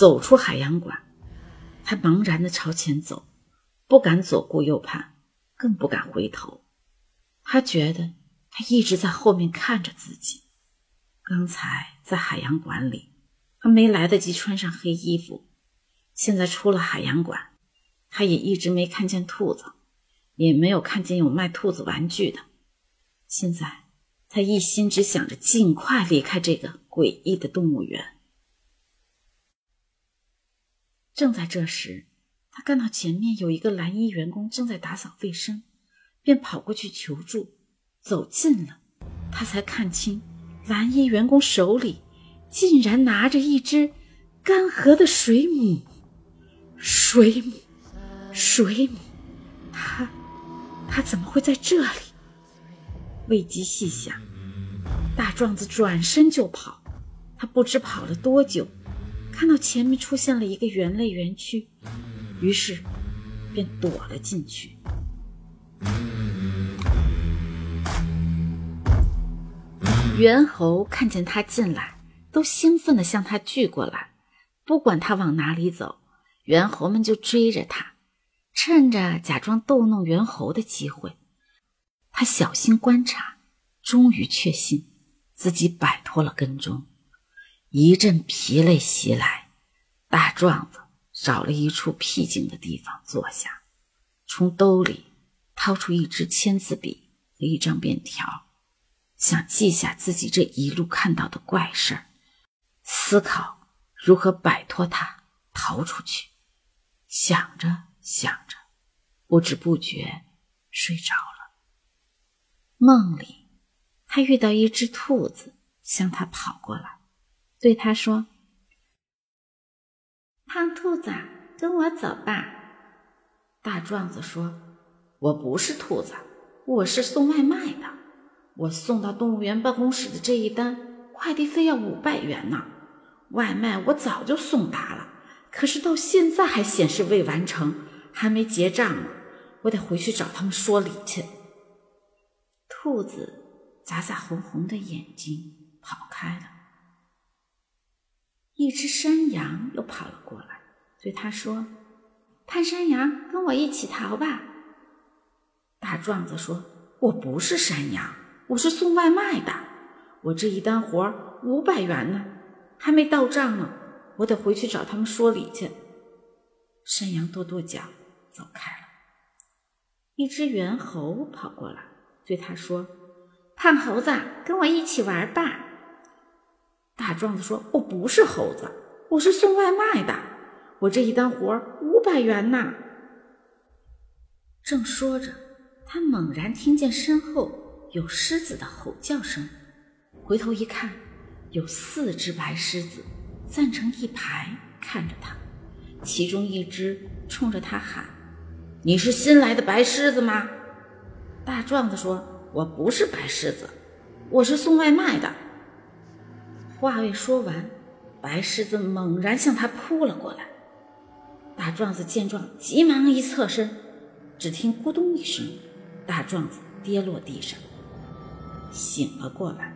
走出海洋馆，他茫然的朝前走，不敢左顾右盼，更不敢回头。他觉得他一直在后面看着自己。刚才在海洋馆里，他没来得及穿上黑衣服。现在出了海洋馆，他也一直没看见兔子，也没有看见有卖兔子玩具的。现在他一心只想着尽快离开这个诡异的动物园。正在这时，他看到前面有一个蓝衣员工正在打扫卫生，便跑过去求助。走近了，他才看清蓝衣员工手里竟然拿着一只干涸的水母。水母，水母，他，他怎么会在这里？未及细想，大壮子转身就跑。他不知跑了多久。看到前面出现了一个园类园区，于是便躲了进去。猿猴看见他进来，都兴奋地向他聚过来。不管他往哪里走，猿猴们就追着他。趁着假装逗弄猿猴的机会，他小心观察，终于确信自己摆脱了跟踪。一阵疲累袭来，大壮子找了一处僻静的地方坐下，从兜里掏出一支签字笔和一张便条，想记下自己这一路看到的怪事儿，思考如何摆脱它逃出去。想着想着，不知不觉睡着了。梦里，他遇到一只兔子向他跑过来。对他说：“胖兔子，跟我走吧。”大壮子说：“我不是兔子，我是送外卖的。我送到动物园办公室的这一单快递费要五百元呢。外卖我早就送达了，可是到现在还显示未完成，还没结账呢。我得回去找他们说理去。”兔子眨眨红红的眼睛，跑开了。一只山羊又跑了过来，对他说：“潘山羊，跟我一起逃吧。”大壮子说：“我不是山羊，我是送外卖的。我这一单活五百元呢，还没到账呢，我得回去找他们说理去。”山羊跺跺脚，走开了。一只猿猴跑过来，对他说：“胖猴子，跟我一起玩吧。”大壮子说：“我不是猴子，我是送外卖的。我这一单活五百元呢。”正说着，他猛然听见身后有狮子的吼叫声，回头一看，有四只白狮子站成一排看着他，其中一只冲着他喊：“你是新来的白狮子吗？”大壮子说：“我不是白狮子，我是送外卖的。”话未说完，白狮子猛然向他扑了过来。大壮子见状，急忙一侧身，只听咕咚一声，大壮子跌落地上，醒了过来。